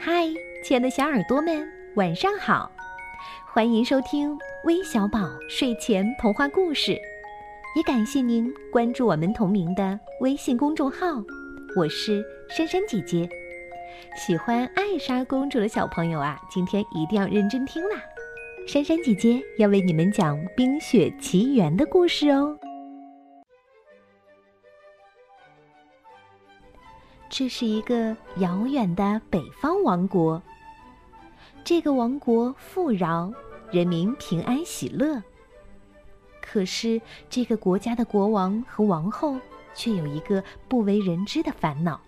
嗨，亲爱的小耳朵们，晚上好！欢迎收听微小宝睡前童话故事，也感谢您关注我们同名的微信公众号。我是珊珊姐姐。喜欢艾莎公主的小朋友啊，今天一定要认真听啦！珊珊姐姐要为你们讲《冰雪奇缘》的故事哦。这是一个遥远的北方王国。这个王国富饶，人民平安喜乐。可是，这个国家的国王和王后却有一个不为人知的烦恼。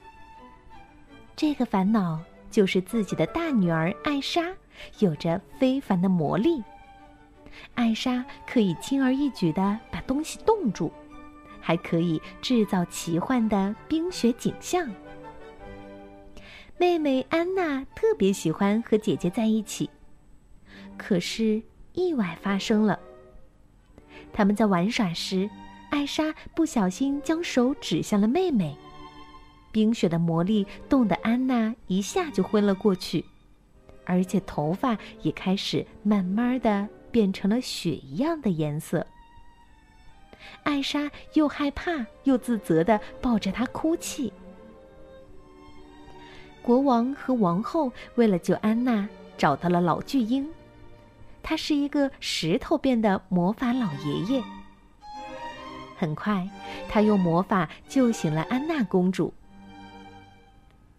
这个烦恼就是自己的大女儿艾莎有着非凡的魔力。艾莎可以轻而易举地把东西冻住，还可以制造奇幻的冰雪景象。妹妹安娜特别喜欢和姐姐在一起，可是意外发生了。他们在玩耍时，艾莎不小心将手指向了妹妹，冰雪的魔力冻得安娜一下就昏了过去，而且头发也开始慢慢的变成了雪一样的颜色。艾莎又害怕又自责的抱着她哭泣。国王和王后为了救安娜，找到了老巨婴。他是一个石头变的魔法老爷爷。很快，他用魔法救醒了安娜公主。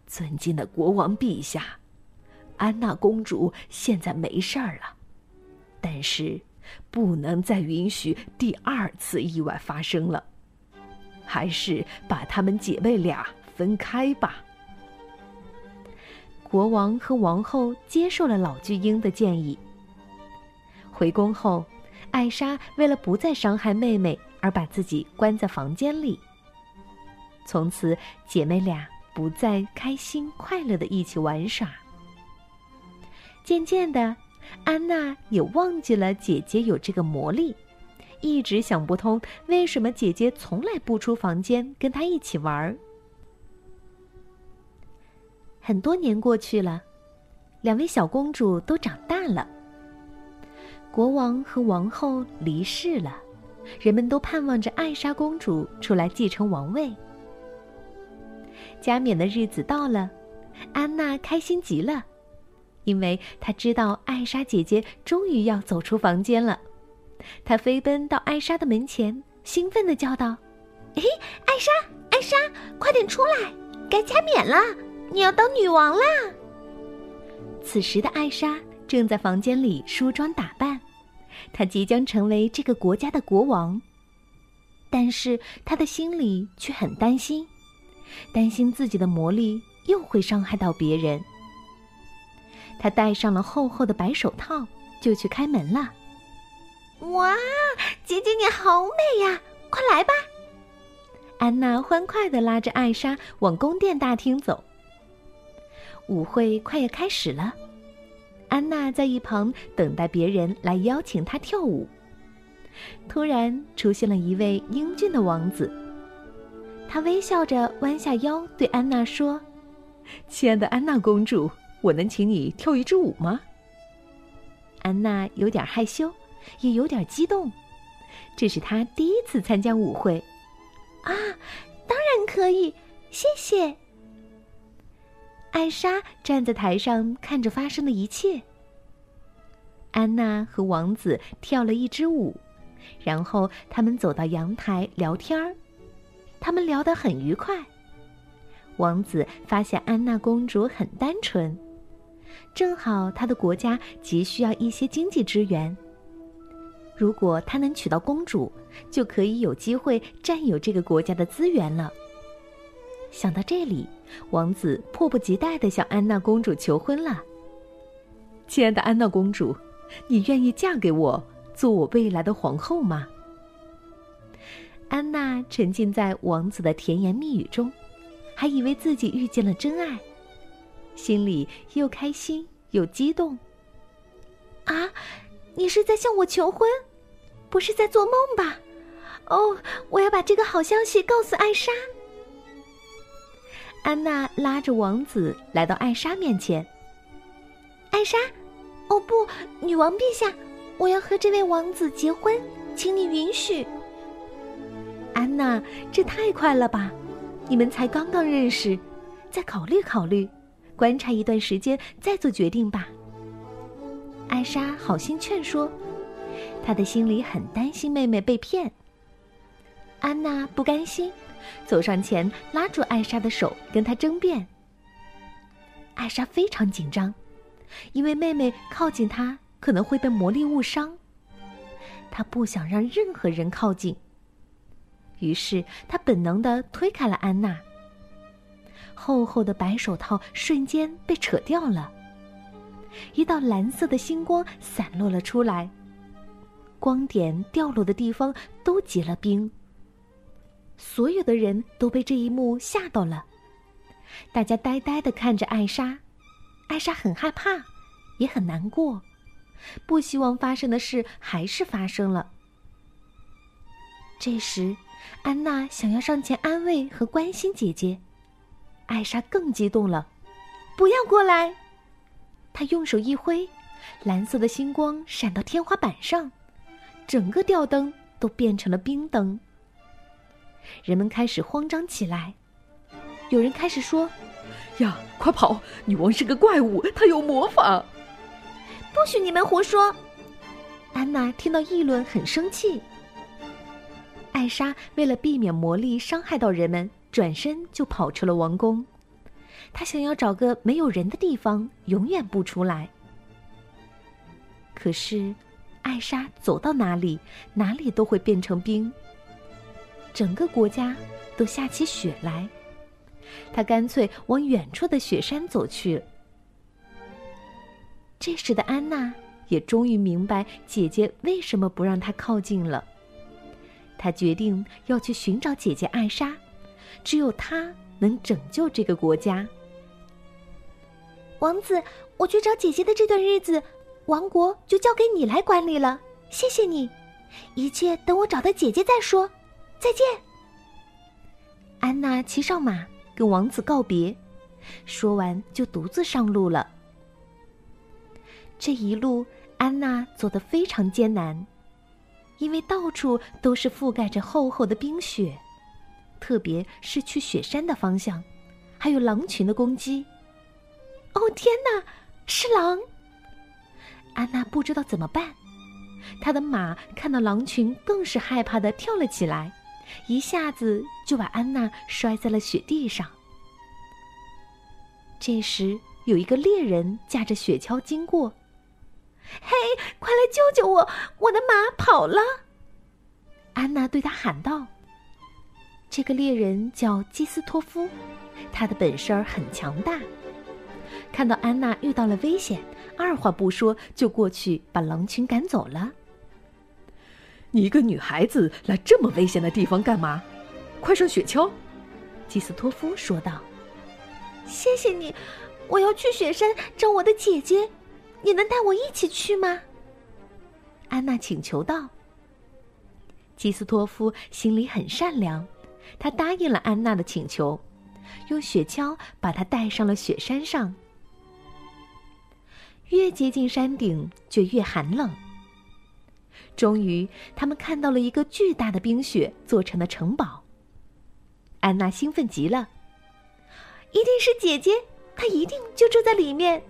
尊敬的国王陛下，安娜公主现在没事儿了，但是不能再允许第二次意外发生了。还是把她们姐妹俩分开吧。国王和王后接受了老巨婴的建议。回宫后，艾莎为了不再伤害妹妹，而把自己关在房间里。从此，姐妹俩不再开心快乐的一起玩耍。渐渐的，安娜也忘记了姐姐有这个魔力，一直想不通为什么姐姐从来不出房间跟她一起玩儿。很多年过去了，两位小公主都长大了。国王和王后离世了，人们都盼望着艾莎公主出来继承王位。加冕的日子到了，安娜开心极了，因为她知道艾莎姐姐终于要走出房间了。她飞奔到艾莎的门前，兴奋的叫道：“嘿，艾莎，艾莎，快点出来，该加冕了！”你要当女王啦！此时的艾莎正在房间里梳妆打扮，她即将成为这个国家的国王。但是她的心里却很担心，担心自己的魔力又会伤害到别人。她戴上了厚厚的白手套，就去开门了。哇，姐姐你好美呀！快来吧！安娜欢快的拉着艾莎往宫殿大厅走。舞会快要开始了，安娜在一旁等待别人来邀请她跳舞。突然出现了一位英俊的王子，他微笑着弯下腰对安娜说：“亲爱的安娜公主，我能请你跳一支舞吗？”安娜有点害羞，也有点激动，这是她第一次参加舞会。啊，当然可以，谢谢。艾莎站在台上看着发生的一切。安娜和王子跳了一支舞，然后他们走到阳台聊天儿。他们聊得很愉快。王子发现安娜公主很单纯，正好他的国家急需要一些经济支援。如果他能娶到公主，就可以有机会占有这个国家的资源了。想到这里。王子迫不及待的向安娜公主求婚了。亲爱的安娜公主，你愿意嫁给我，做我未来的皇后吗？安娜沉浸在王子的甜言蜜语中，还以为自己遇见了真爱，心里又开心又激动。啊，你是在向我求婚，不是在做梦吧？哦，我要把这个好消息告诉艾莎。安娜拉着王子来到艾莎面前，艾莎，哦不，女王陛下，我要和这位王子结婚，请你允许。安娜，这太快了吧？你们才刚刚认识，再考虑考虑，观察一段时间再做决定吧。艾莎好心劝说，她的心里很担心妹妹被骗。安娜不甘心，走上前拉住艾莎的手，跟她争辩。艾莎非常紧张，因为妹妹靠近她可能会被魔力误伤，她不想让任何人靠近。于是，她本能的推开了安娜。厚厚的白手套瞬间被扯掉了，一道蓝色的星光散落了出来。光点掉落的地方都结了冰。所有的人都被这一幕吓到了，大家呆呆的看着艾莎。艾莎很害怕，也很难过，不希望发生的事还是发生了。这时。安娜想要上前安慰和关心姐姐，艾莎更激动了，不要过来！她用手一挥，蓝色的星光闪到天花板上，整个吊灯都变成了冰灯。人们开始慌张起来，有人开始说：“呀，快跑！女王是个怪物，她有魔法！”不许你们胡说！安娜听到议论，很生气。艾莎为了避免魔力伤害到人们，转身就跑出了王宫。她想要找个没有人的地方，永远不出来。可是，艾莎走到哪里，哪里都会变成冰。整个国家都下起雪来，他干脆往远处的雪山走去。这时的安娜也终于明白姐姐为什么不让她靠近了。她决定要去寻找姐姐艾莎，只有她能拯救这个国家。王子，我去找姐姐的这段日子，王国就交给你来管理了。谢谢你，一切等我找到姐姐再说。再见。安娜骑上马，跟王子告别，说完就独自上路了。这一路，安娜走得非常艰难。因为到处都是覆盖着厚厚的冰雪，特别是去雪山的方向，还有狼群的攻击。哦天哪，是狼！安娜不知道怎么办，她的马看到狼群更是害怕的跳了起来，一下子就把安娜摔在了雪地上。这时，有一个猎人驾着雪橇经过。嘿，快来救救我！我的马跑了。安娜对他喊道：“这个猎人叫基斯托夫，他的本事很强大。看到安娜遇到了危险，二话不说就过去把狼群赶走了。你一个女孩子来这么危险的地方干嘛？快上雪橇！”基斯托夫说道。“谢谢你，我要去雪山找我的姐姐。”你能带我一起去吗？安娜请求道。基斯托夫心里很善良，他答应了安娜的请求，用雪橇把她带上了雪山上。越接近山顶，就越寒冷。终于，他们看到了一个巨大的冰雪做成的城堡。安娜兴奋极了，一定是姐姐，她一定就住在里面。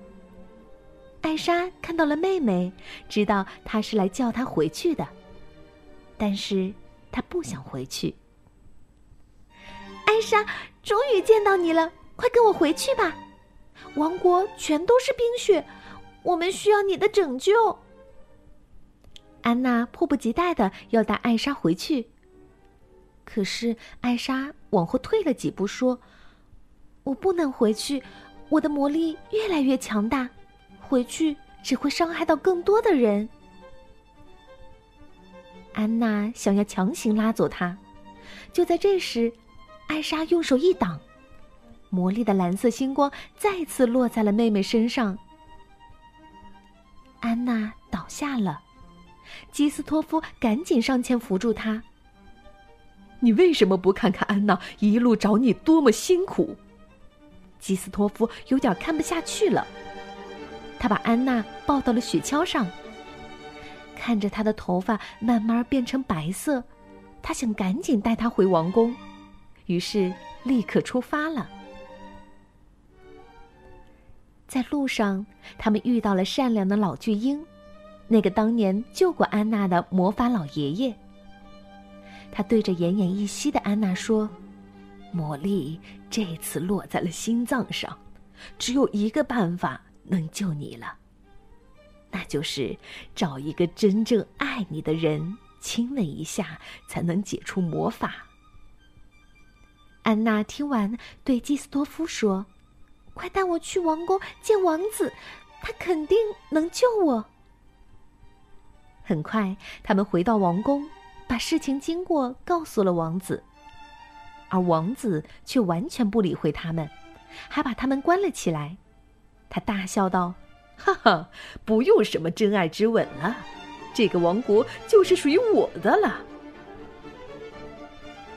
艾莎看到了妹妹，知道她是来叫她回去的，但是她不想回去。艾莎，终于见到你了，快跟我回去吧！王国全都是冰雪，我们需要你的拯救。安娜迫不及待的要带艾莎回去，可是艾莎往后退了几步，说：“我不能回去，我的魔力越来越强大。”回去只会伤害到更多的人。安娜想要强行拉走他，就在这时，艾莎用手一挡，魔力的蓝色星光再次落在了妹妹身上。安娜倒下了，基斯托夫赶紧上前扶住她。你为什么不看看安娜一路找你多么辛苦？基斯托夫有点看不下去了。他把安娜抱到了雪橇上，看着她的头发慢慢变成白色，他想赶紧带她回王宫，于是立刻出发了。在路上，他们遇到了善良的老巨婴，那个当年救过安娜的魔法老爷爷。他对着奄奄一息的安娜说：“魔力这次落在了心脏上，只有一个办法能救你了，那就是找一个真正爱你的人亲吻一下，才能解除魔法。”安娜听完，对基斯多夫说。快带我去王宫见王子，他肯定能救我。很快，他们回到王宫，把事情经过告诉了王子，而王子却完全不理会他们，还把他们关了起来。他大笑道：“哈哈，不用什么真爱之吻了，这个王国就是属于我的了。”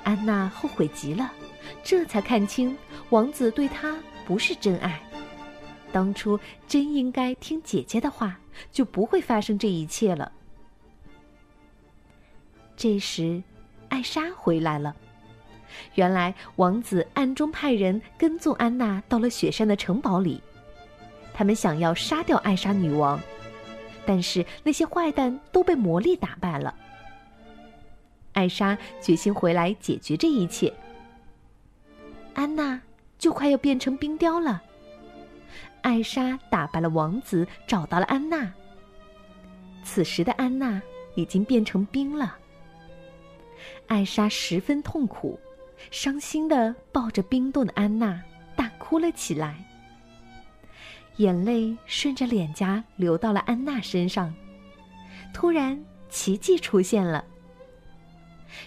安娜后悔极了，这才看清王子对她。不是真爱，当初真应该听姐姐的话，就不会发生这一切了。这时，艾莎回来了。原来王子暗中派人跟踪安娜到了雪山的城堡里，他们想要杀掉艾莎女王，但是那些坏蛋都被魔力打败了。艾莎决心回来解决这一切。安娜。就快要变成冰雕了。艾莎打败了王子，找到了安娜。此时的安娜已经变成冰了。艾莎十分痛苦，伤心的抱着冰冻的安娜，大哭了起来。眼泪顺着脸颊流到了安娜身上。突然，奇迹出现了。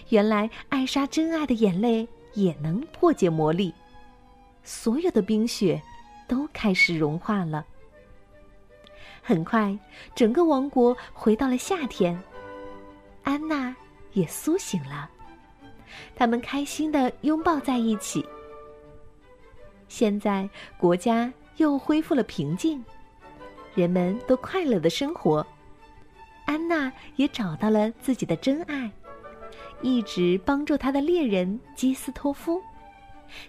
原来，艾莎真爱的眼泪也能破解魔力。所有的冰雪都开始融化了。很快，整个王国回到了夏天，安娜也苏醒了，他们开心的拥抱在一起。现在国家又恢复了平静，人们都快乐的生活。安娜也找到了自己的真爱，一直帮助她的猎人基斯托夫。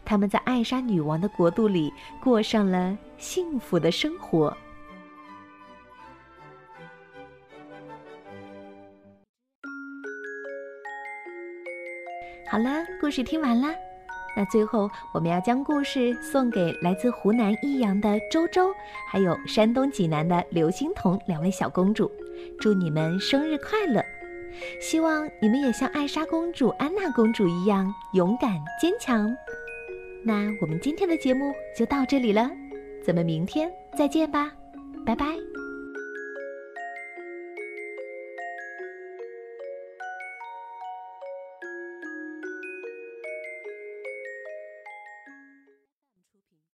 他们在艾莎女王的国度里过上了幸福的生活。好了，故事听完了，那最后我们要将故事送给来自湖南益阳的周周，还有山东济南的刘欣彤两位小公主，祝你们生日快乐！希望你们也像艾莎公主、安娜公主一样勇敢坚强。那我们今天的节目就到这里了，咱们明天再见吧，拜拜。